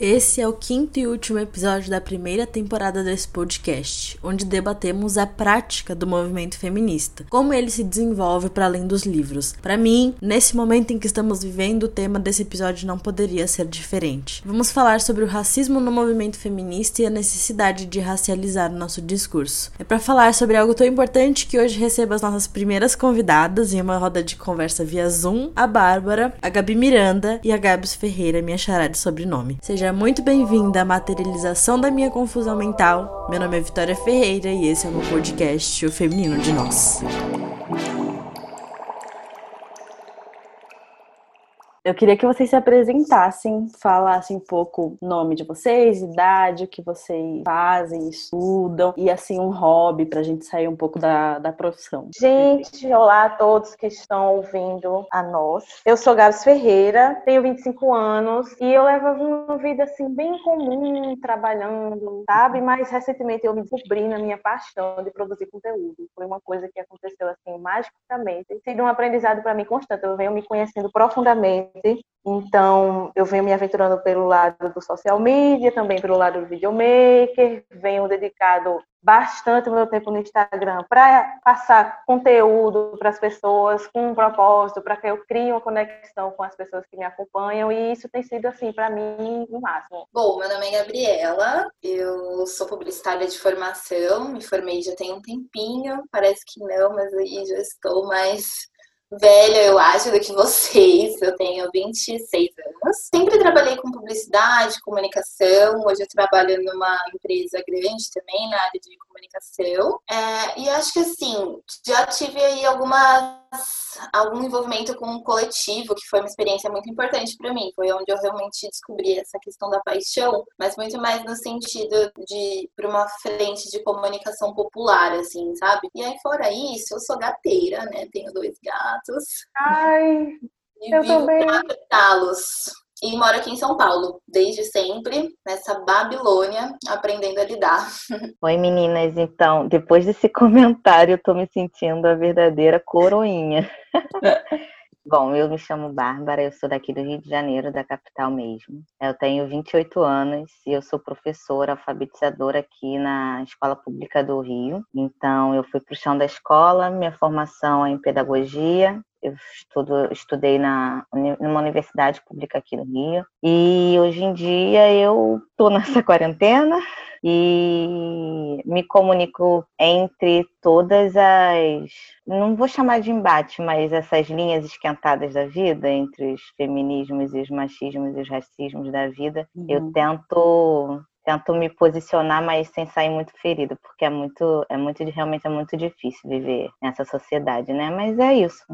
Esse é o quinto e último episódio da primeira temporada desse podcast, onde debatemos a prática do movimento feminista, como ele se desenvolve para além dos livros. Para mim, nesse momento em que estamos vivendo, o tema desse episódio não poderia ser diferente. Vamos falar sobre o racismo no movimento feminista e a necessidade de racializar o nosso discurso. É para falar sobre algo tão importante que hoje recebo as nossas primeiras convidadas em uma roda de conversa via Zoom, a Bárbara, a Gabi Miranda e a Gabs Ferreira, minha chará de sobrenome. Seja Seja muito bem-vinda à materialização da minha confusão mental. Meu nome é Vitória Ferreira e esse é o meu podcast O Feminino de Nós. Eu queria que vocês se apresentassem, falassem um pouco o nome de vocês, idade, o que vocês fazem, estudam e assim um hobby para a gente sair um pouco da, da profissão. Gente, olá a todos que estão ouvindo a nós. Eu sou Gabs Ferreira, tenho 25 anos e eu levo uma vida assim bem comum, trabalhando, sabe? Mas recentemente eu me descobri na minha paixão de produzir conteúdo. Foi uma coisa que aconteceu assim magicamente. Tem sido um aprendizado para mim constante. Eu venho me conhecendo profundamente então, eu venho me aventurando pelo lado do social media, também pelo lado do videomaker, venho dedicado bastante meu tempo no Instagram para passar conteúdo para as pessoas com um propósito, para que eu crie uma conexão com as pessoas que me acompanham e isso tem sido assim para mim o máximo. Bom, meu nome é Gabriela, eu sou publicitária de formação, me formei já tem um tempinho, parece que não, mas aí já estou mais velha, eu acho, do que vocês. Eu tenho 26 anos. Sempre trabalhei com publicidade, comunicação. Hoje eu trabalho numa empresa grande também, na área de comunicação. É, e acho que, assim, já tive aí algumas algum envolvimento com um coletivo, que foi uma experiência muito importante para mim. Foi onde eu realmente descobri essa questão da paixão, mas muito mais no sentido de para uma frente de comunicação popular, assim, sabe? E aí, fora isso, eu sou gateira, né? Tenho dois gatos. Ai, e eu vivo também. los e moro aqui em São Paulo, desde sempre, nessa Babilônia, aprendendo a lidar. Oi, meninas. Então, depois desse comentário, eu tô me sentindo a verdadeira coroinha. Bom, eu me chamo Bárbara, eu sou daqui do Rio de Janeiro, da capital mesmo. Eu tenho 28 anos e eu sou professora alfabetizadora aqui na Escola Pública do Rio. Então, eu fui para o chão da escola, minha formação é em pedagogia eu estudo, estudei na, numa universidade pública aqui no Rio. E hoje em dia eu estou nessa quarentena e me comunico entre todas as. Não vou chamar de embate, mas essas linhas esquentadas da vida, entre os feminismos e os machismos e os racismos da vida. Uhum. Eu tento tento me posicionar, mas sem sair muito ferido, porque é muito, é muito, realmente é muito difícil viver nessa sociedade, né? Mas é isso.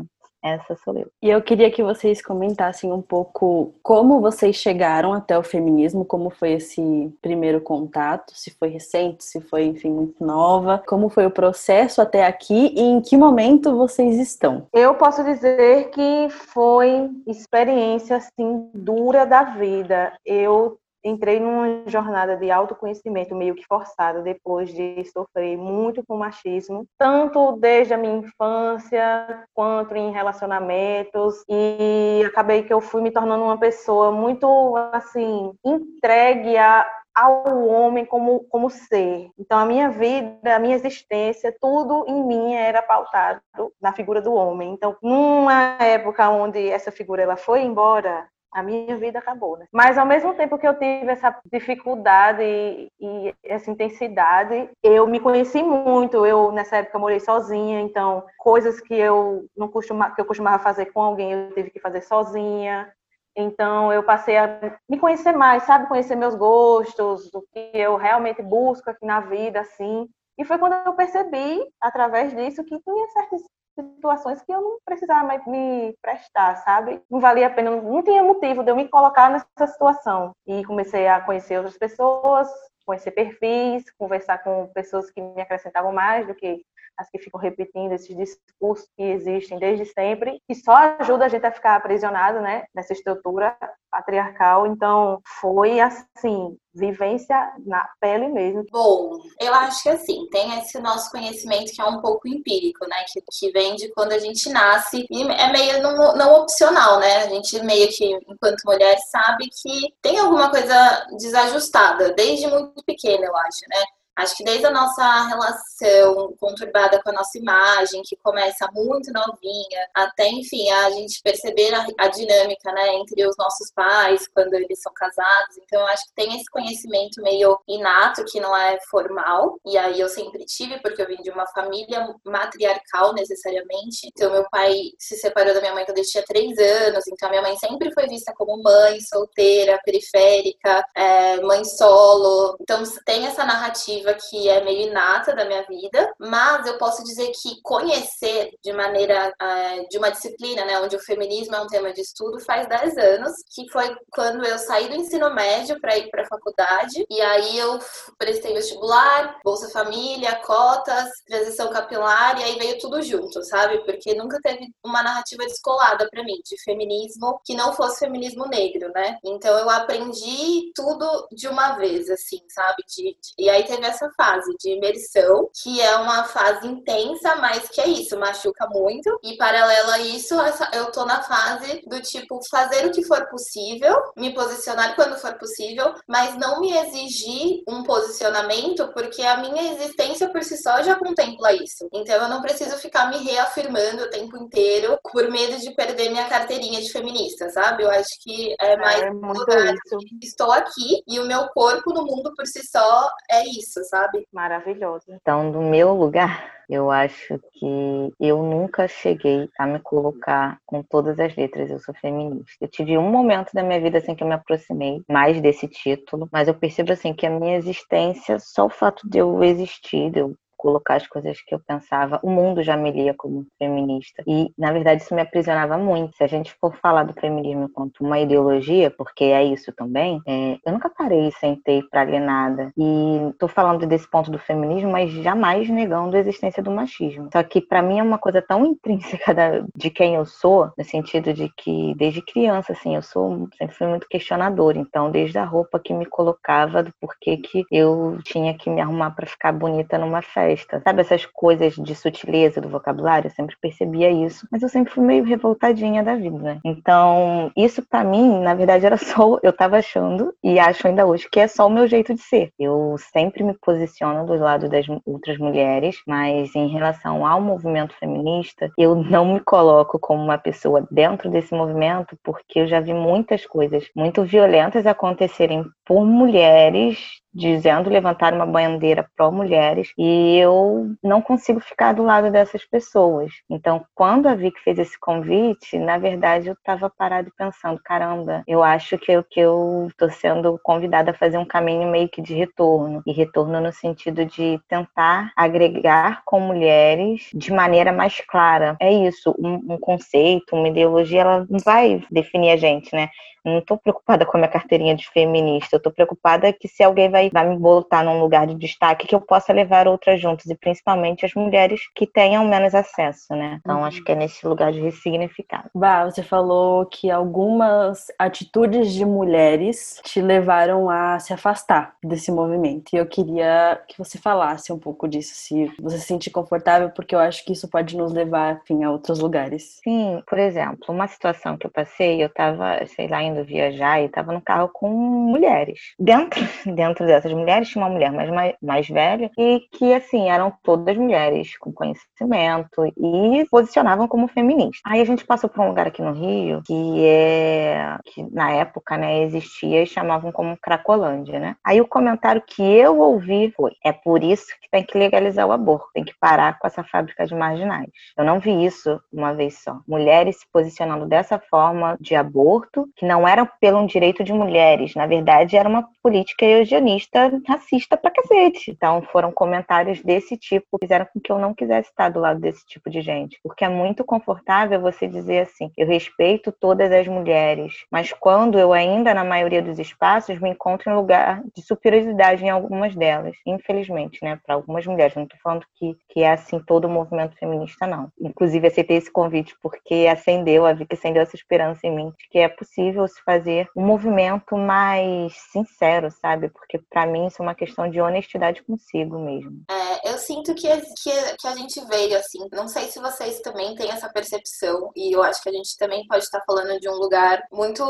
Essa sou eu. E eu queria que vocês comentassem um pouco como vocês chegaram até o feminismo, como foi esse primeiro contato, se foi recente, se foi, enfim, muito nova, como foi o processo até aqui e em que momento vocês estão. Eu posso dizer que foi experiência assim dura da vida. Eu entrei numa jornada de autoconhecimento meio que forçada depois de sofrer muito com machismo, tanto desde a minha infância quanto em relacionamentos e acabei que eu fui me tornando uma pessoa muito assim entregue a ao homem como, como ser. Então, a minha vida, a minha existência, tudo em mim era pautado na figura do homem. Então, numa época onde essa figura ela foi embora, a minha vida acabou, né? Mas ao mesmo tempo que eu tive essa dificuldade e, e, essa intensidade, eu me conheci muito. Eu nessa época morei sozinha, então coisas que eu não costuma, que eu costumava fazer com alguém, eu tive que fazer sozinha. Então eu passei a me conhecer mais, sabe, conhecer meus gostos, o que eu realmente busco aqui na vida, assim. E foi quando eu percebi, através disso, que tinha certas situações que eu não precisava mais me prestar, sabe? Não valia a pena, não tinha motivo de eu me colocar nessa situação. E comecei a conhecer outras pessoas, conhecer perfis, conversar com pessoas que me acrescentavam mais do que as que ficam repetindo esses discursos que existem desde sempre, que só ajuda a gente a ficar aprisionado, né, nessa estrutura patriarcal. Então, foi assim, vivência na pele mesmo. Bom, eu acho que assim, tem esse nosso conhecimento que é um pouco empírico, né? Que, que vem de quando a gente nasce e é meio não, não opcional, né? A gente meio que, enquanto mulher, sabe que tem alguma coisa desajustada, desde muito pequena, eu acho, né? Acho que desde a nossa relação conturbada com a nossa imagem, que começa muito novinha, até, enfim, a gente perceber a, a, dinâmica, né, entre os nossos pais quando eles são casados. Então, acho que tem esse conhecimento meio inato, que não é formal. E aí eu sempre tive, porque eu vim de uma família matriarcal, necessariamente. Então, meu pai se separou da minha mãe quando eu tinha três anos. Então, minha mãe sempre foi vista como mãe, solteira, periférica, é, mãe solo. Então, tem essa narrativa que é meio inata da minha vida, mas eu posso dizer que conhecer de maneira uh, de uma disciplina, né, onde o feminismo é um tema de estudo, faz 10 anos, que foi quando eu saí do ensino médio para ir para a faculdade, e aí eu prestei vestibular, Bolsa Família, cotas, transição capilar, e aí veio tudo junto, sabe? Porque nunca teve uma narrativa descolada para mim de feminismo que não fosse feminismo negro, né? Então eu aprendi tudo de uma vez, assim, sabe? De, de... e aí teve essa fase de imersão, que é uma fase intensa, mas que é isso, machuca muito. E paralelo a isso, eu tô na fase do tipo fazer o que for possível, me posicionar quando for possível, mas não me exigir um posicionamento, porque a minha existência por si só já contempla isso. Então eu não preciso ficar me reafirmando o tempo inteiro por medo de perder minha carteirinha de feminista, sabe? Eu acho que é mais é, lugar estou aqui e o meu corpo no mundo por si só é isso, sabe? Maravilhoso. Então, do meu lugar, eu acho que eu nunca cheguei a me colocar com todas as letras, eu sou feminista. Eu tive um momento da minha vida assim que eu me aproximei mais desse título, mas eu percebo assim que a minha existência, só o fato de eu existir, de eu colocar as coisas que eu pensava, o mundo já me lia como feminista. E, na verdade, isso me aprisionava muito. Se a gente for falar do feminismo enquanto uma ideologia, porque é isso também, é, eu nunca parei, sentei para ler nada. E tô falando desse ponto do feminismo, mas jamais negando a existência do machismo. Só que, para mim, é uma coisa tão intrínseca da, de quem eu sou, no sentido de que, desde criança, assim, eu sou sempre fui muito questionadora. Então, desde a roupa que me colocava, do porquê que eu tinha que me arrumar para ficar bonita numa festa festa. Sabe essas coisas de sutileza do vocabulário? Eu sempre percebia isso, mas eu sempre fui meio revoltadinha da vida, né? Então, isso para mim, na verdade, era só eu tava achando e acho ainda hoje que é só o meu jeito de ser. Eu sempre me posiciono do lado das outras mulheres, mas em relação ao movimento feminista, eu não me coloco como uma pessoa dentro desse movimento porque eu já vi muitas coisas muito violentas acontecerem por mulheres dizendo levantar uma bandeira pró-mulheres e eu não consigo ficar do lado dessas pessoas. Então, quando a Vic fez esse convite, na verdade eu estava parado pensando, caramba, eu acho que eu que eu estou sendo convidada a fazer um caminho meio que de retorno e retorno no sentido de tentar agregar com mulheres de maneira mais clara. É isso, um, um conceito, uma ideologia, ela não vai definir a gente, né? não estou preocupada com a minha carteirinha de feminista, eu estou preocupada que se alguém vai, vai me botar num lugar de destaque, que eu possa levar outras juntas, e principalmente as mulheres que tenham menos acesso, né? Então uhum. acho que é nesse lugar de ressignificado. Bah, você falou que algumas atitudes de mulheres te levaram a se afastar desse movimento. E eu queria que você falasse um pouco disso, se você se sentir confortável, porque eu acho que isso pode nos levar, enfim, a outros lugares. Sim, por exemplo, uma situação que eu passei, eu estava, sei lá, indo viajar e estava no carro com mulheres. Dentro, dentro dessas mulheres tinha uma mulher mais, mais, mais velha e que, assim, eram todas mulheres com conhecimento e posicionavam como feministas. Aí a gente passou por um lugar aqui no Rio que é que na época, né, existia e chamavam como Cracolândia, né? Aí o comentário que eu ouvi foi: é por isso que tem que legalizar o aborto, tem que parar com essa fábrica de marginais. Eu não vi isso uma vez só. Mulheres se posicionando dessa forma de aborto, que não era pelo direito de mulheres, na verdade era uma política eugenista feminista racista pra cacete. Então foram comentários desse tipo que fizeram com que eu não quisesse estar do lado desse tipo de gente. Porque é muito confortável você dizer assim: eu respeito todas as mulheres, mas quando eu ainda, na maioria dos espaços, me encontro em lugar de superioridade em algumas delas, infelizmente, né? Para algumas mulheres. Não estou falando que, que é assim todo o movimento feminista, não. Inclusive, aceitei esse convite porque acendeu, a Vicky acendeu essa esperança em mim de que é possível se fazer um movimento mais sincero, sabe? Porque para mim isso é uma questão de honestidade consigo mesmo. É, eu sinto que, que, que a gente veio assim, não sei se vocês também têm essa percepção, e eu acho que a gente também pode estar falando de um lugar muito,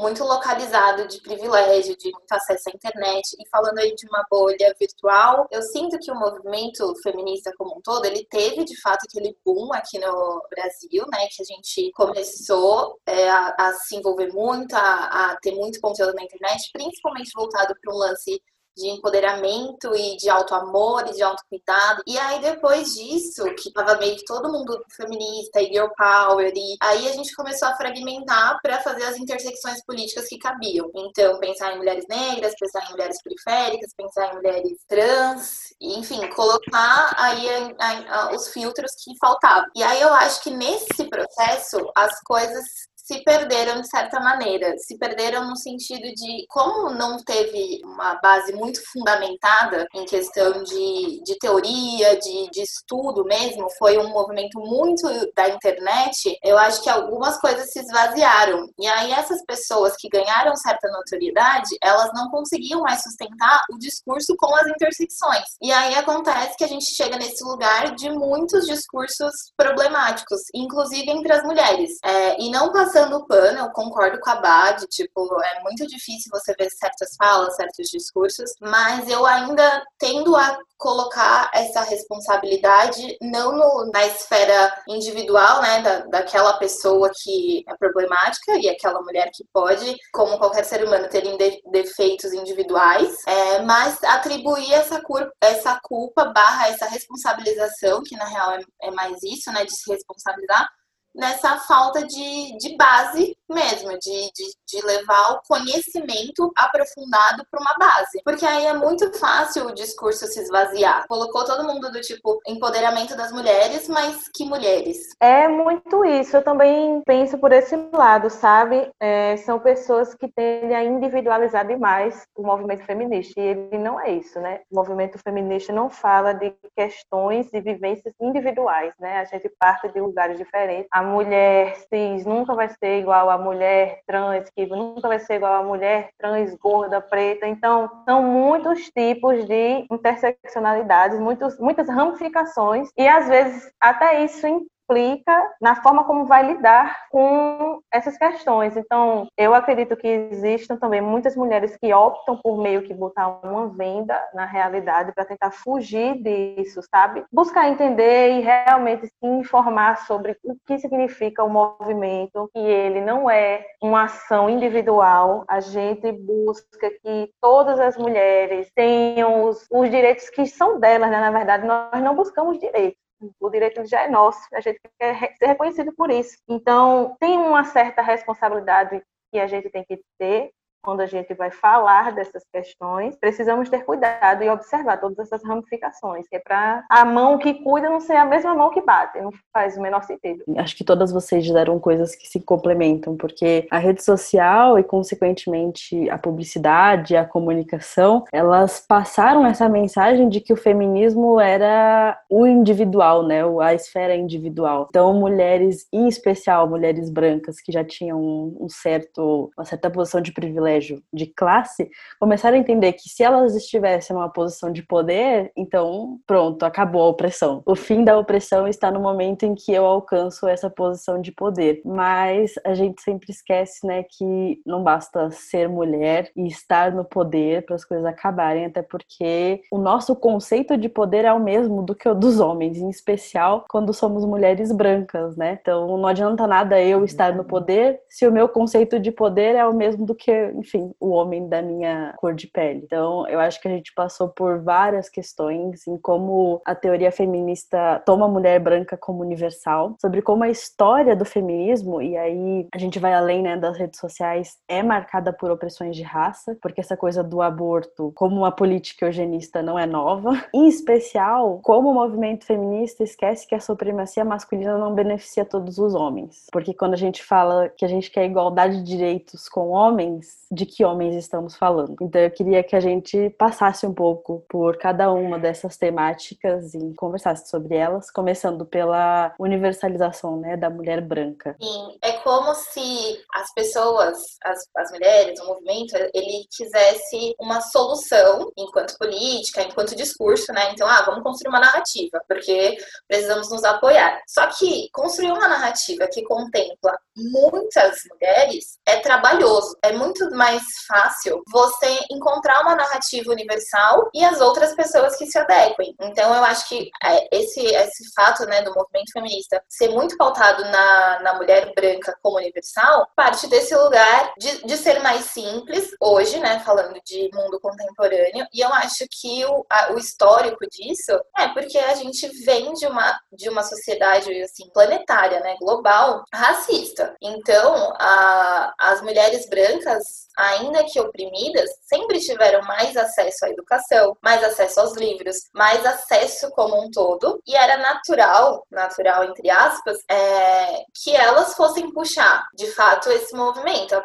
muito localizado de privilégio, de muito acesso à internet, e falando aí de uma bolha virtual, eu sinto que o movimento feminista como um todo, ele teve de fato aquele boom aqui no Brasil, né, que a gente começou é, a, a, se envolver muito, a, a ter muito conteúdo na internet, principalmente voltado para um lance de empoderamento e de auto-amor e de autocuidado. E aí, depois disso, que tava meio que todo mundo feminista e girl power, e aí a gente começou a fragmentar para fazer as intersecções políticas que cabiam. Então, pensar em mulheres negras, pensar em mulheres periféricas, pensar em mulheres trans, enfim, colocar aí a, a, os filtros que faltavam. E aí eu acho que nesse processo as coisas se perderam de certa maneira. Se perderam no sentido de, como não teve uma base muito fundamentada em questão de, de teoria, de, de estudo mesmo, foi um movimento muito da internet, eu acho que algumas coisas se esvaziaram. E aí essas pessoas que ganharam certa notoriedade, elas não conseguiam mais sustentar o discurso com as intersecções. E aí acontece que a gente chega nesse lugar de muitos discursos problemáticos, inclusive entre as mulheres. É, e não passando passando o pano, eu concordo com a Bad, tipo, é muito difícil você ver certas falas, certos discursos, mas eu ainda tendo a colocar essa responsabilidade não no, na esfera individual, né, da, daquela pessoa que é problemática e aquela mulher que pode, como qualquer ser humano, ter defeitos individuais, é, mas atribuir essa, essa culpa barra essa responsabilização, que na real é, é mais isso, né, de se responsabilizar, nessa falta de, de base mesmo, de, de, de levar o conhecimento aprofundado para uma base. Porque aí é muito fácil o discurso se esvaziar. Colocou todo mundo do tipo empoderamento das mulheres, mas que mulheres? É muito isso. Eu também penso por esse lado, sabe? É, são pessoas que tendem a individualizar demais o movimento feminista. E ele não é isso, né? O movimento feminista não fala de questões e vivências individuais, né? A gente parte de lugares diferentes. A mulher cis nunca vai ser igual à mulher trans, que nunca vai ser igual à mulher trans gorda, preta. Então, são muitos tipos de interseccionalidades, muitos, muitas ramificações, e às vezes até isso implica na forma como vai lidar com essas questões. Então, eu acredito que existam também muitas mulheres que optam por meio que botar uma venda na realidade para tentar fugir disso, sabe? Buscar entender e realmente se informar sobre o que significa o movimento, que ele não é uma ação individual. A gente busca que todas as mulheres tenham os, os direitos que são delas, né? Na verdade, nós não buscamos direitos o direito já é nosso, a gente quer ser reconhecido por isso. Então, tem uma certa responsabilidade que a gente tem que ter quando a gente vai falar dessas questões, precisamos ter cuidado e observar todas essas ramificações, que é para a mão que cuida não ser a mesma mão que bate, não faz o menor sentido. Acho que todas vocês deram coisas que se complementam, porque a rede social e, consequentemente, a publicidade, a comunicação, elas passaram essa mensagem de que o feminismo era o individual, né, a esfera individual. Então, mulheres, em especial mulheres brancas que já tinham um certo, uma certa posição de privilégio privilégio de classe começaram a entender que se elas estivessem numa posição de poder, então pronto, acabou a opressão. O fim da opressão está no momento em que eu alcanço essa posição de poder. Mas a gente sempre esquece, né, que não basta ser mulher e estar no poder para as coisas acabarem, até porque o nosso conceito de poder é o mesmo do que o dos homens, em especial quando somos mulheres brancas, né? Então não adianta nada eu estar no poder se o meu conceito de poder é o mesmo do que enfim, o homem da minha cor de pele. Então, eu acho que a gente passou por várias questões em como a teoria feminista toma a mulher branca como universal, sobre como a história do feminismo, e aí a gente vai além né, das redes sociais, é marcada por opressões de raça, porque essa coisa do aborto, como uma política eugenista, não é nova. Em especial, como o movimento feminista esquece que a supremacia masculina não beneficia todos os homens. Porque quando a gente fala que a gente quer igualdade de direitos com homens, de que homens estamos falando? Então eu queria que a gente passasse um pouco por cada uma dessas temáticas e conversasse sobre elas, começando pela universalização né, da mulher branca. Sim, é como se as pessoas, as, as mulheres, o movimento, ele quisesse uma solução enquanto política, enquanto discurso, né? Então, ah, vamos construir uma narrativa, porque precisamos nos apoiar. Só que construir uma narrativa que contempla muitas mulheres é trabalhoso. É muito mais fácil você encontrar uma narrativa universal e as outras pessoas que se adequem. Então, eu acho que é, esse, esse fato né, do movimento feminista ser muito pautado na, na mulher branca como universal parte desse lugar de, de ser mais simples, hoje, né, falando de mundo contemporâneo, e eu acho que o, a, o histórico disso é porque a gente vem de uma, de uma sociedade assim, planetária, né, global, racista. Então, a, as mulheres brancas, ainda que oprimidas, sempre tiveram mais acesso à educação, mais acesso aos livros, mais acesso como um todo, e era natural, natural entre aspas, é, que elas fossem puxar, de fato, esse movimento,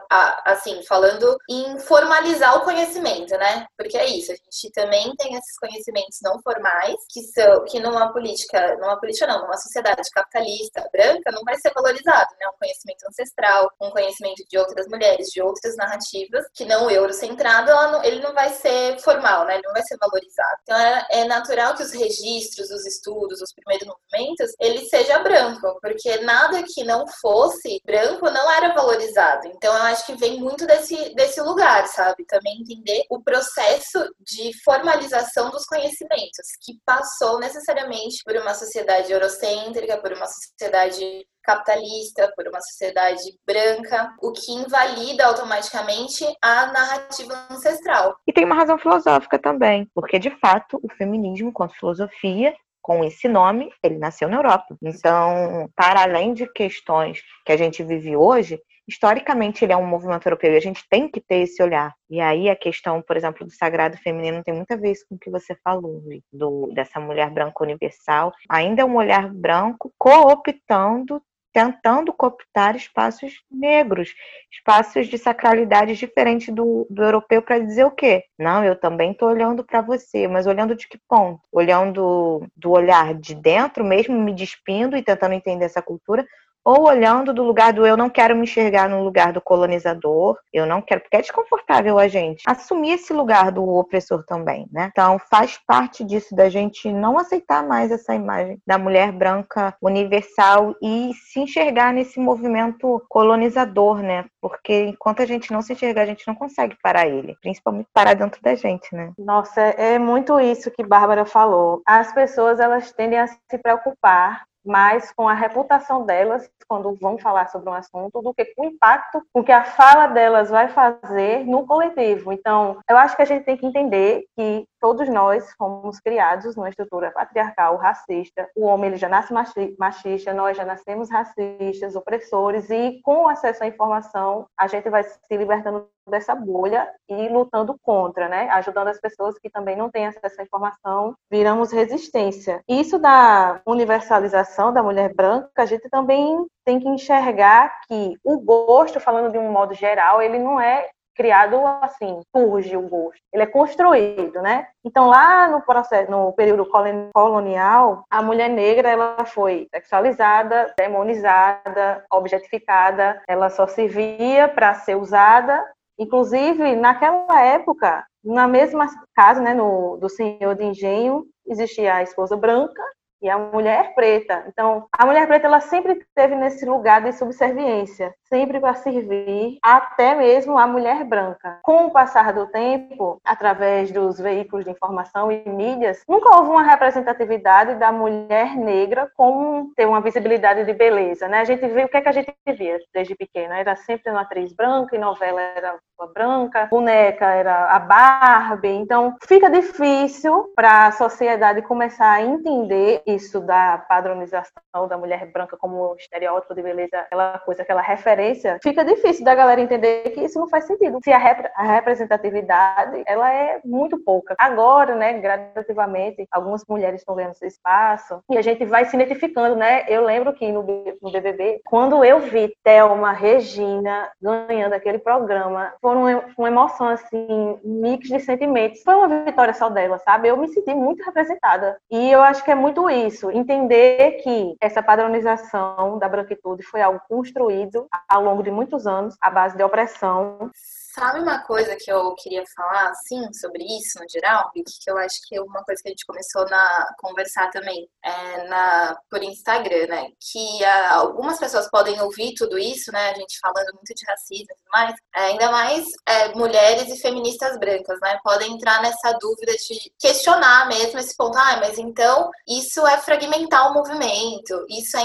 assim, falando em formalizar o conhecimento, né? Porque é isso, a gente também tem esses conhecimentos não formais, que são, que numa política, numa política não, numa sociedade capitalista branca, não vai ser valorizado, né? Um conhecimento ancestral, um conhecimento de outras mulheres, de outras narrativas, que não eurocentrado, não, ele não vai ser formal, né? Ele não vai ser valorizado. Então é, é natural que os registros, os estudos, os primeiros movimentos, ele seja branco, porque nada que não fosse branco não era valorizado. Então eu acho que vem muito desse, desse lugar, sabe? Também entender o processo de formalização dos conhecimentos, que passou necessariamente por uma sociedade eurocêntrica, por uma sociedade capitalista, por uma sociedade branca, o que invalida automaticamente a narrativa ancestral. E tem uma razão filosófica também, porque de fato o feminismo, quanto filosofia, com esse nome, ele nasceu na Europa. Então, para além de questões que a gente vive hoje, historicamente ele é um movimento europeu e a gente tem que ter esse olhar. E aí a questão, por exemplo, do sagrado feminino tem muito a ver com o que você falou, do, dessa mulher branca universal. Ainda é um olhar branco cooptando tentando cooptar espaços negros, espaços de sacralidade diferente do, do europeu para dizer o quê? Não, eu também estou olhando para você, mas olhando de que ponto? Olhando do olhar de dentro, mesmo me despindo e tentando entender essa cultura, ou olhando do lugar do eu não quero me enxergar no lugar do colonizador, eu não quero, porque é desconfortável a gente assumir esse lugar do opressor também, né? Então faz parte disso da gente não aceitar mais essa imagem da mulher branca universal e se enxergar nesse movimento colonizador, né? Porque enquanto a gente não se enxergar, a gente não consegue parar ele, principalmente parar dentro da gente, né? Nossa, é muito isso que Bárbara falou. As pessoas elas tendem a se preocupar mais com a reputação delas quando vão falar sobre um assunto do que com o impacto com que a fala delas vai fazer no coletivo. Então, eu acho que a gente tem que entender que todos nós fomos criados numa estrutura patriarcal, racista. O homem ele já nasce machista, nós já nascemos racistas, opressores e com acesso à informação, a gente vai se libertando dessa bolha e lutando contra, né? Ajudando as pessoas que também não têm acesso à informação, viramos resistência. Isso da universalização da mulher branca, a gente também tem que enxergar que o gosto, falando de um modo geral, ele não é criado assim, surge o gosto. Ele é construído, né? Então lá no processo, no período colonial, a mulher negra ela foi sexualizada, demonizada, objetificada, ela só servia para ser usada Inclusive, naquela época, na mesma casa, né, no, do senhor de engenho, existia a esposa branca e a mulher preta. Então, a mulher preta ela sempre esteve nesse lugar de subserviência, sempre para servir até mesmo a mulher branca. Com o passar do tempo, através dos veículos de informação e mídias, nunca houve uma representatividade da mulher negra como ter uma visibilidade de beleza, né? A gente vê o que é que a gente via desde pequena, era sempre uma atriz branca e novela era pessoa branca, boneca era a Barbie. Então, fica difícil para a sociedade começar a entender isso da padronização da mulher branca como estereótipo de beleza, aquela coisa, aquela referência. Fica difícil da galera entender que isso não faz sentido. Se a, rep a representatividade, ela é muito pouca. Agora, né, gradativamente, algumas mulheres estão ganhando esse espaço e a gente vai se identificando, né? Eu lembro que no, no BBB, quando eu vi Thelma, Regina ganhando aquele programa, foi uma, uma emoção, assim, mix de sentimentos. Foi uma vitória só dela, sabe? Eu me senti muito representada. E eu acho que é muito isso, entender que essa padronização da branquitude foi algo construído ao longo de muitos anos, à base de opressão, Sabe uma coisa que eu queria falar, assim, sobre isso no geral? Que eu acho que é uma coisa que a gente começou a conversar também é, na, por Instagram, né? Que a, algumas pessoas podem ouvir tudo isso, né? A gente falando muito de racismo e tudo mais. É, ainda mais é, mulheres e feministas brancas, né? Podem entrar nessa dúvida de questionar mesmo esse ponto. Ah, mas então isso é fragmentar o movimento, isso é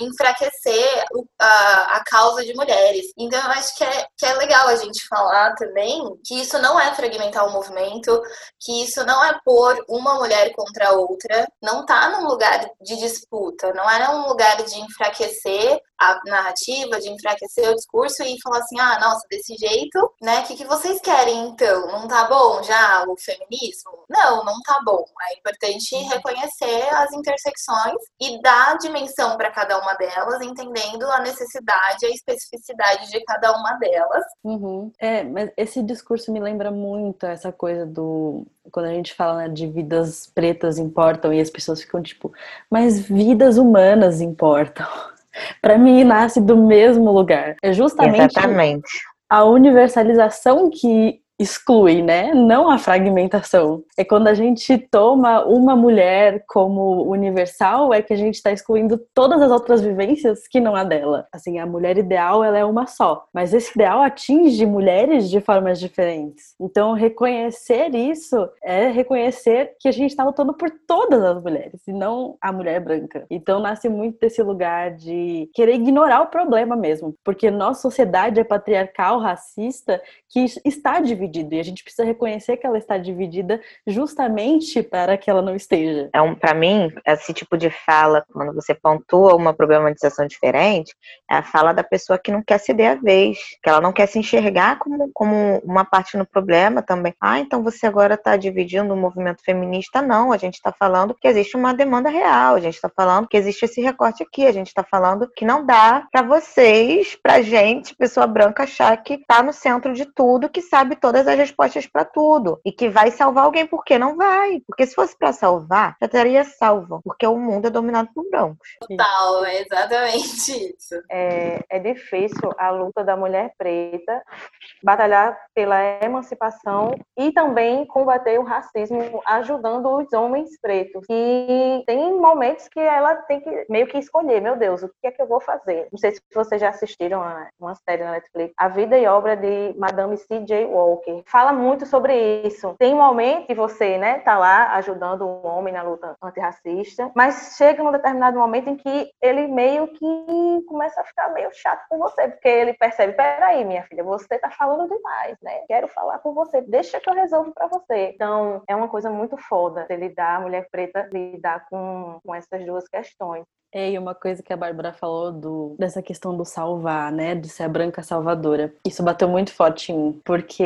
enfraquecer a, a causa de mulheres. Então eu acho que é, que é legal a gente falar falar também que isso não é fragmentar o movimento, que isso não é pôr uma mulher contra a outra, não tá num lugar de disputa, não é um lugar de enfraquecer a narrativa, de enfraquecer o discurso e falar assim, ah, nossa, desse jeito, né? O que, que vocês querem então? Não tá bom já o feminismo? Não, não tá bom. É importante uhum. reconhecer as intersecções e dar dimensão para cada uma delas, entendendo a necessidade, a especificidade de cada uma delas. Uhum. É, mas esse discurso me lembra muito essa coisa do quando a gente fala né, de vidas pretas importam e as pessoas ficam tipo, mas vidas humanas importam. Para mim nasce do mesmo lugar. É justamente Exatamente. a universalização que exclui, né? Não a fragmentação. É quando a gente toma uma mulher como universal, é que a gente está excluindo todas as outras vivências que não a dela. Assim, a mulher ideal, ela é uma só. Mas esse ideal atinge mulheres de formas diferentes. Então, reconhecer isso é reconhecer que a gente está lutando por todas as mulheres, e não a mulher branca. Então, nasce muito desse lugar de querer ignorar o problema mesmo. Porque nossa sociedade é patriarcal, racista, que está dividida dividido e a gente precisa reconhecer que ela está dividida justamente para que ela não esteja. É um, para mim, esse tipo de fala, quando você pontua uma problematização diferente, é a fala da pessoa que não quer ceder a vez, que ela não quer se enxergar como, como uma parte no problema também. Ah, então você agora está dividindo o movimento feminista? Não, a gente está falando que existe uma demanda real, a gente está falando que existe esse recorte aqui, a gente está falando que não dá para vocês, para gente, pessoa branca, achar que está no centro de tudo, que sabe todas todas as respostas para tudo e que vai salvar alguém, porque não vai. Porque se fosse para salvar, já teria salvo, porque o mundo é dominado por brancos. Total, é exatamente isso. É, é difícil a luta da mulher preta batalhar pela emancipação e também combater o racismo ajudando os homens pretos. E tem momentos que ela tem que meio que escolher, meu Deus, o que é que eu vou fazer? Não sei se vocês já assistiram a uma série na Netflix, A Vida e Obra de Madame C.J. Walker Fala muito sobre isso. Tem um momento que você, né, tá lá ajudando o homem na luta antirracista, mas chega num determinado momento em que ele meio que começa a ficar meio chato com você, porque ele percebe, peraí, minha filha, você tá falando demais, né? Quero falar com você, deixa que eu resolvo para você. Então, é uma coisa muito foda de lidar, a mulher preta lidar com, com essas duas questões. É, e uma coisa que a Bárbara falou do, dessa questão do salvar, né? De ser a branca salvadora. Isso bateu muito forte em mim, porque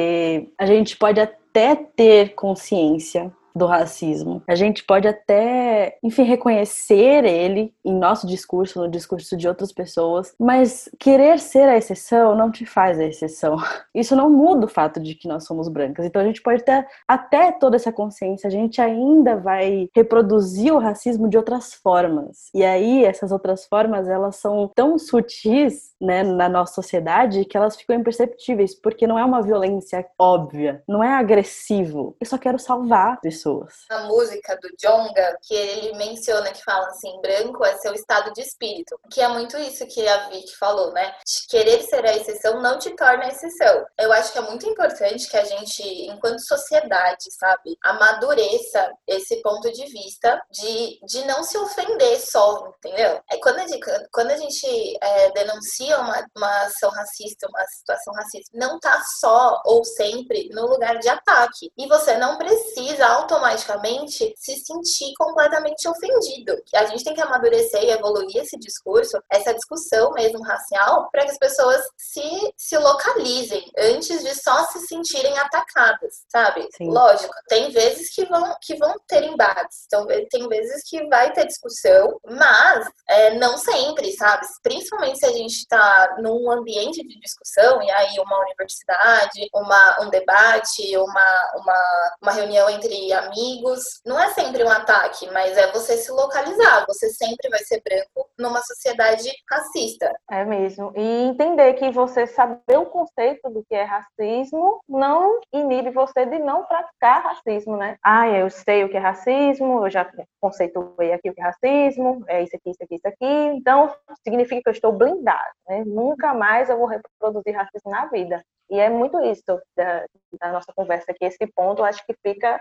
a gente pode até ter consciência do racismo. A gente pode até, enfim, reconhecer ele em nosso discurso, no discurso de outras pessoas, mas querer ser a exceção não te faz a exceção. Isso não muda o fato de que nós somos brancas. Então a gente pode ter até toda essa consciência, a gente ainda vai reproduzir o racismo de outras formas. E aí essas outras formas, elas são tão sutis, né, na nossa sociedade que elas ficam imperceptíveis, porque não é uma violência óbvia, não é agressivo. Eu só quero salvar a pessoa pessoas. A música do Jonga, que ele menciona que fala assim, branco é seu estado de espírito, que é muito isso que a Vicky falou, né? Querer ser a exceção não te torna a exceção. Eu acho que é muito importante que a gente, enquanto sociedade, sabe, amadureça esse ponto de vista de, de não se ofender só, entendeu? É quando a gente, quando a gente é, denuncia uma, uma ação racista, uma situação racista, não tá só ou sempre no lugar de ataque. E você não precisa automaticamente se sentir completamente ofendido. A gente tem que amadurecer e evoluir esse discurso, essa discussão mesmo racial, para que as pessoas se, se localizem antes de só se sentirem atacadas, sabe? Sim. Lógico, tem vezes que vão, que vão ter embates, então, tem vezes que vai ter discussão, mas é, não sempre, sabe? Principalmente se a gente está num ambiente de discussão, e aí uma universidade, uma, um debate, uma, uma, uma reunião entre amigos, não é sempre um ataque, mas é você se localizar, você sempre vai ser branco numa sociedade racista. É mesmo. E entender que você saber o conceito do que é racismo não inibe você de não praticar racismo, né? Ah, eu sei o que é racismo, eu já conceituei aqui o que é racismo, é isso aqui, isso aqui, isso aqui. Então, significa que eu estou blindado, né? Nunca mais eu vou reproduzir racismo na vida. E é muito isso da, da nossa conversa aqui, esse ponto, acho que fica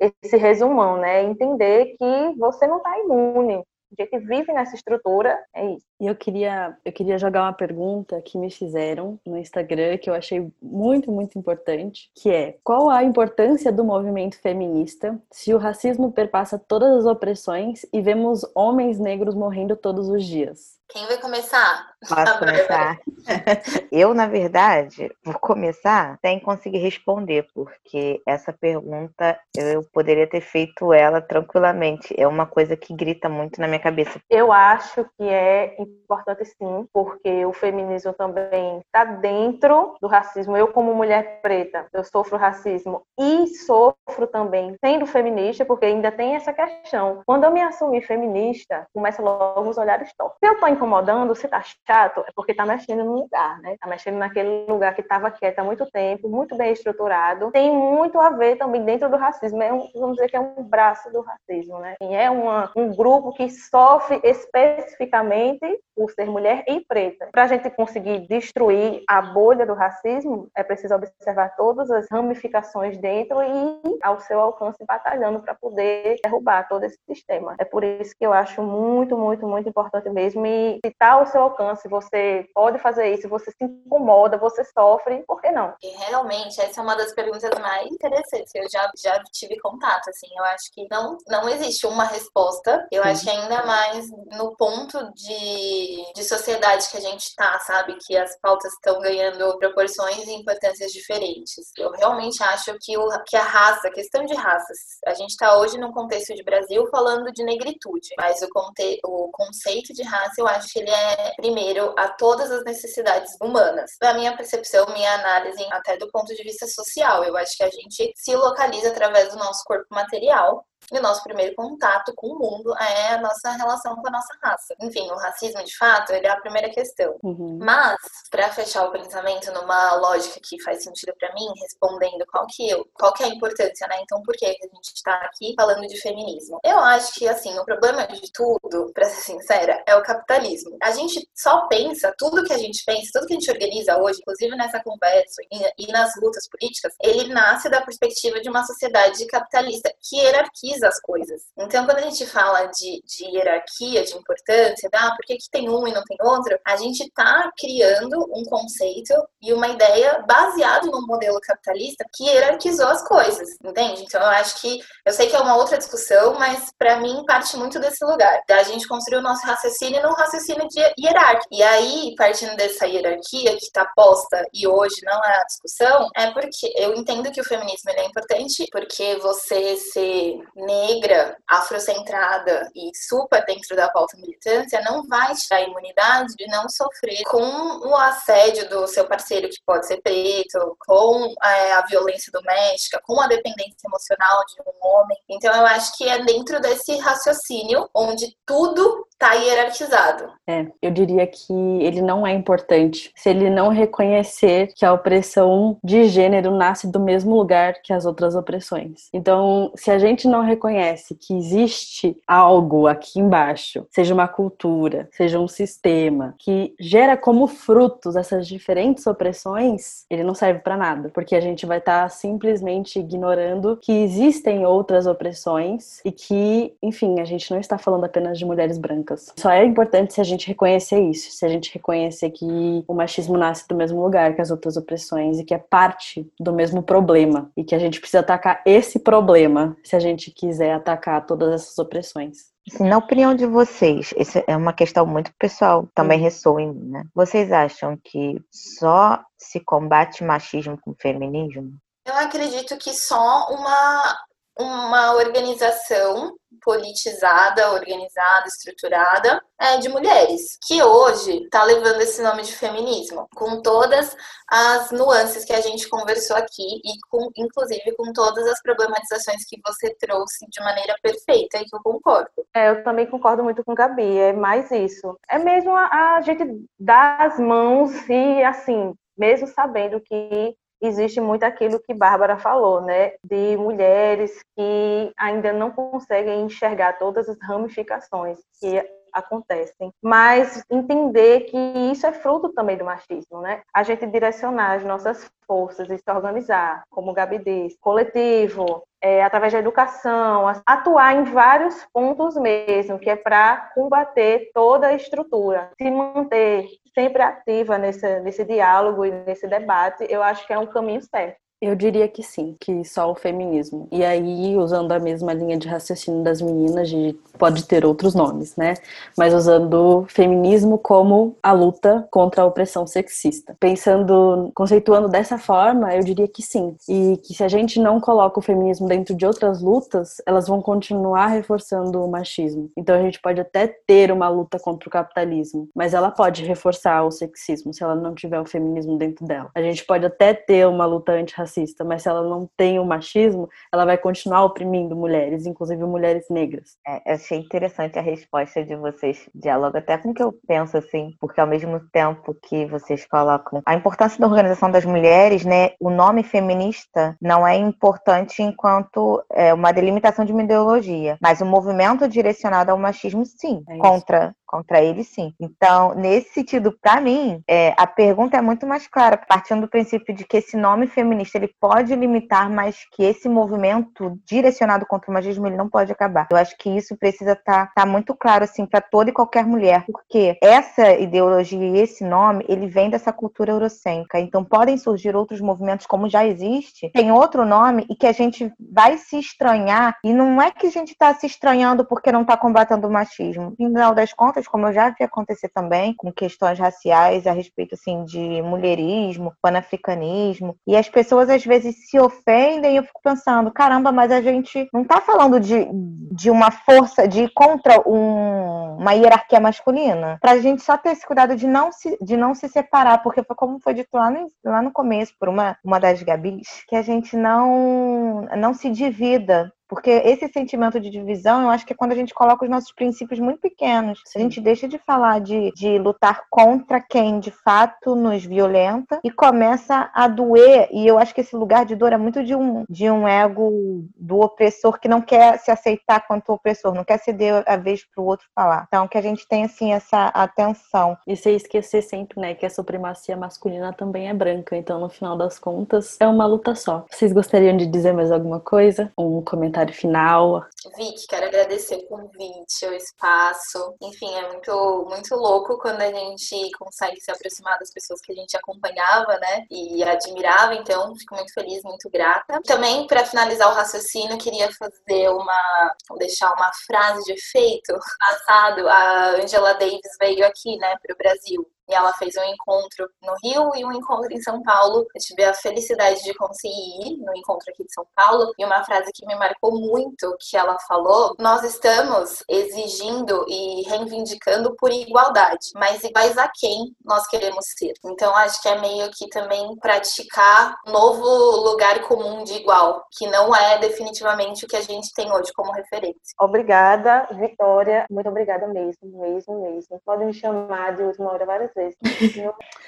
esse resumão, né? Entender que você não está imune, a gente vive nessa estrutura, é isso. E eu queria, eu queria jogar uma pergunta que me fizeram no Instagram que eu achei muito, muito importante, que é: qual a importância do movimento feminista se o racismo perpassa todas as opressões e vemos homens negros morrendo todos os dias? Quem vai começar? Posso começar? eu, na verdade, vou começar sem conseguir responder, porque essa pergunta eu poderia ter feito ela tranquilamente. É uma coisa que grita muito na minha cabeça. Eu acho que é importante sim, porque o feminismo também está dentro do racismo. Eu, como mulher preta, eu sofro racismo e sofro também sendo feminista, porque ainda tem essa questão. Quando eu me assumi feminista, começa logo os olhares tortos. Se eu tô incomodando, se tá chato, é porque tá mexendo no lugar, né? Tá mexendo naquele lugar que estava quieto há muito tempo, muito bem estruturado. Tem muito a ver também dentro do racismo. É um, vamos dizer que é um braço do racismo, né? E é uma, um grupo que sofre especificamente por ser mulher e preta. Para a gente conseguir destruir a bolha do racismo, é preciso observar todas as ramificações dentro e ao seu alcance batalhando para poder derrubar todo esse sistema. É por isso que eu acho muito, muito, muito importante mesmo e está ao seu alcance, você pode fazer isso, você se incomoda, você sofre, por que não? E realmente, essa é uma das perguntas mais interessantes que eu já, já tive contato, assim, eu acho que não, não existe uma resposta, eu Sim. acho que ainda mais no ponto de, de sociedade que a gente tá, sabe, que as pautas estão ganhando proporções e importâncias diferentes. Eu realmente acho que, o, que a raça, a questão de raças, a gente está hoje num contexto de Brasil falando de negritude, mas o, conte, o conceito de raça eu acho que ele é primeiro a todas as necessidades humanas. A minha percepção, minha análise, até do ponto de vista social, eu acho que a gente se localiza através do nosso corpo material e o nosso primeiro contato com o mundo é a nossa relação com a nossa raça. Enfim, o racismo, de fato, ele é a primeira questão. Uhum. Mas, para fechar o pensamento numa lógica que faz sentido para mim, respondendo qual que, eu, qual que é a importância, né? Então, por que a gente está aqui falando de feminismo? Eu acho que, assim, o problema de tudo, para ser sincera, é o capitalismo. A gente só pensa, tudo que a gente pensa, tudo que a gente organiza hoje, inclusive nessa conversa e, nas lutas políticas, ele nasce da perspectiva de uma sociedade capitalista que hierarquiza as coisas. Então, quando a gente fala de, de hierarquia, de importância, ah, por que, que tem um e não tem outro, a gente está criando um conceito e uma ideia baseado no modelo capitalista que hierarquizou as coisas, entende? Então, eu acho que, eu sei que é uma outra discussão, mas para mim parte muito desse lugar, da gente construir o nosso raciocínio num raciocínio de hierárquico. E aí, partindo dessa hierarquia que está posta e hoje não é a discussão, é porque eu entendo que o feminismo é importante porque você ser negra, afrocentrada e super dentro da pauta militância não vai te dar imunidade de não sofrer com o assédio do seu parceiro que pode ser preto, com é, a violência doméstica, com a dependência emocional de um homem. Então eu acho que é dentro desse raciocínio onde tudo tá hierarquizado. É, eu diria que ele não é importante se ele não reconhecer que a opressão de gênero nasce do mesmo lugar que as outras opressões. Então, se a gente não reconhece que existe algo aqui embaixo, seja uma cultura, seja um sistema que gera como frutos essas diferentes opressões, ele não serve para nada, porque a gente vai estar tá simplesmente ignorando que existem outras opressões e que, enfim, a gente não está falando apenas de mulheres brancas. Só é importante se a gente reconhecer isso, se a gente reconhecer que o machismo nasce do mesmo lugar que as outras opressões e que é parte do mesmo problema e que a gente precisa atacar esse problema se a gente quiser atacar todas essas opressões. Assim, na opinião de vocês, isso é uma questão muito pessoal, também hum. ressoa em mim, né? Vocês acham que só se combate machismo com feminismo? Eu acredito que só uma, uma organização politizada, organizada, estruturada é, de mulheres, que hoje está levando esse nome de feminismo, com todas as nuances que a gente conversou aqui e com, inclusive com todas as problematizações que você trouxe de maneira perfeita e que eu concordo. É, eu também concordo muito com Gabi, é mais isso. É mesmo a, a gente dar as mãos e assim, mesmo sabendo que existe muito aquilo que Bárbara falou, né, de mulheres que ainda não conseguem enxergar todas as ramificações que acontecem, mas entender que isso é fruto também do machismo, né? A gente direcionar as nossas forças e se organizar, como o Gabi disse, coletivo, é, através da educação, atuar em vários pontos mesmo, que é para combater toda a estrutura, se manter sempre ativa nesse, nesse diálogo e nesse debate, eu acho que é um caminho certo. Eu diria que sim, que só o feminismo. E aí, usando a mesma linha de raciocínio das meninas, de, pode ter outros nomes, né? Mas usando feminismo como a luta contra a opressão sexista. Pensando, conceituando dessa forma, eu diria que sim. E que se a gente não coloca o feminismo dentro de outras lutas, elas vão continuar reforçando o machismo. Então a gente pode até ter uma luta contra o capitalismo, mas ela pode reforçar o sexismo se ela não tiver o feminismo dentro dela. A gente pode até ter uma luta antirracista racista, mas se ela não tem o machismo, ela vai continuar oprimindo mulheres, inclusive mulheres negras. É, eu achei interessante a resposta de vocês, diálogo até com o que eu penso, assim, porque ao mesmo tempo que vocês colocam a importância da organização das mulheres, né, o nome feminista não é importante enquanto é, uma delimitação de uma ideologia, mas o movimento direcionado ao machismo, sim, é contra contra ele sim. Então, nesse sentido, para mim, é, a pergunta é muito mais clara, partindo do princípio de que esse nome feminista ele pode limitar, mas que esse movimento direcionado contra o machismo ele não pode acabar. Eu acho que isso precisa estar tá, tá muito claro assim para toda e qualquer mulher, porque essa ideologia e esse nome ele vem dessa cultura eurocêntrica. Então, podem surgir outros movimentos como já existe, tem outro nome e que a gente vai se estranhar e não é que a gente está se estranhando porque não está combatendo o machismo. No final das contas como eu já vi acontecer também, com questões raciais a respeito assim de mulherismo, panafricanismo, e as pessoas às vezes se ofendem e eu fico pensando, caramba, mas a gente não está falando de, de uma força de contra um, uma hierarquia masculina. Pra gente só ter esse cuidado de não se, de não se separar, porque foi como foi dito lá no, lá no começo por uma, uma das Gabis, que a gente não, não se divida porque esse sentimento de divisão, eu acho que é quando a gente coloca os nossos princípios muito pequenos. Sim. A gente deixa de falar de, de lutar contra quem de fato nos violenta e começa a doer. E eu acho que esse lugar de dor é muito de um, de um ego do opressor que não quer se aceitar quanto opressor, não quer ceder a vez para o outro falar. Então, que a gente tem, assim, essa atenção. E sem esquecer sempre, né, que a supremacia masculina também é branca. Então, no final das contas, é uma luta só. Vocês gostariam de dizer mais alguma coisa? Um comentário? Comentário final. Vic, quero agradecer o convite, o espaço. Enfim, é muito, muito louco quando a gente consegue se aproximar das pessoas que a gente acompanhava, né? E admirava, então fico muito feliz, muito grata. Também, para finalizar o raciocínio, queria fazer uma. deixar uma frase de efeito. Passado, a Angela Davis veio aqui, né, para o Brasil. E ela fez um encontro no Rio e um encontro em São Paulo. Eu tive a felicidade de conseguir ir no encontro aqui de São Paulo e uma frase que me marcou muito que ela falou: nós estamos exigindo e reivindicando por igualdade, mas iguais a quem nós queremos ser. Então acho que é meio que também praticar um novo lugar comum de igual, que não é definitivamente o que a gente tem hoje como referência. Obrigada, Vitória. Muito obrigada mesmo, mesmo, mesmo. Pode me chamar de última hora várias vezes.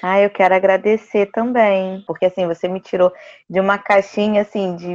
ah, eu quero agradecer também, porque assim, você me tirou de uma caixinha assim de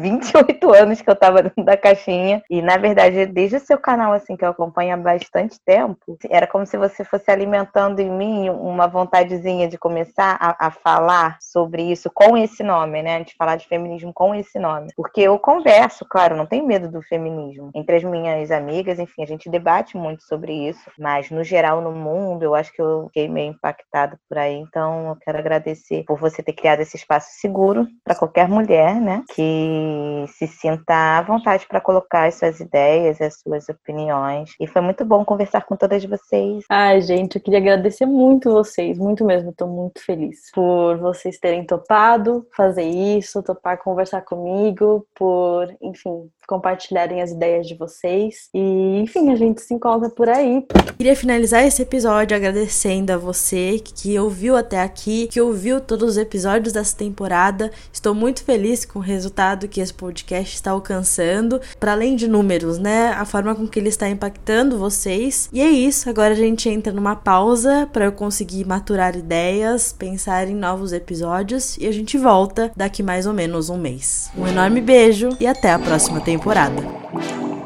28 anos que eu tava dentro da caixinha e na verdade, desde o seu canal assim que eu acompanho há bastante tempo, era como se você fosse alimentando em mim uma vontadezinha de começar a, a falar sobre isso com esse nome, né? De falar de feminismo com esse nome. Porque eu converso, claro, não tenho medo do feminismo. Entre as minhas amigas, enfim, a gente debate muito sobre isso, mas no geral no mundo, eu acho que eu fiquei meio impactada por aí. Então, eu quero agradecer por você ter criado esse espaço seguro para qualquer mulher, né? Que se sinta à vontade para colocar as suas ideias, as suas opiniões. E foi muito bom conversar com todas vocês. Ai, gente, eu queria agradecer muito vocês, muito mesmo. Estou muito feliz por vocês terem topado fazer isso, topar conversar comigo, por, enfim, compartilharem as ideias de vocês. E, enfim, a gente se encontra por aí. Queria finalizar esse episódio agradecendo a você que ouviu até aqui, que ouviu todos os episódios dessa temporada. Estou muito feliz com o resultado que esse podcast está alcançando, para além de números, né? A forma com que ele está impactando vocês. E é isso, agora a gente entra numa pausa para eu conseguir maturar ideias, pensar em novos episódios e a gente volta daqui mais ou menos um mês. Um enorme beijo e até a próxima temporada.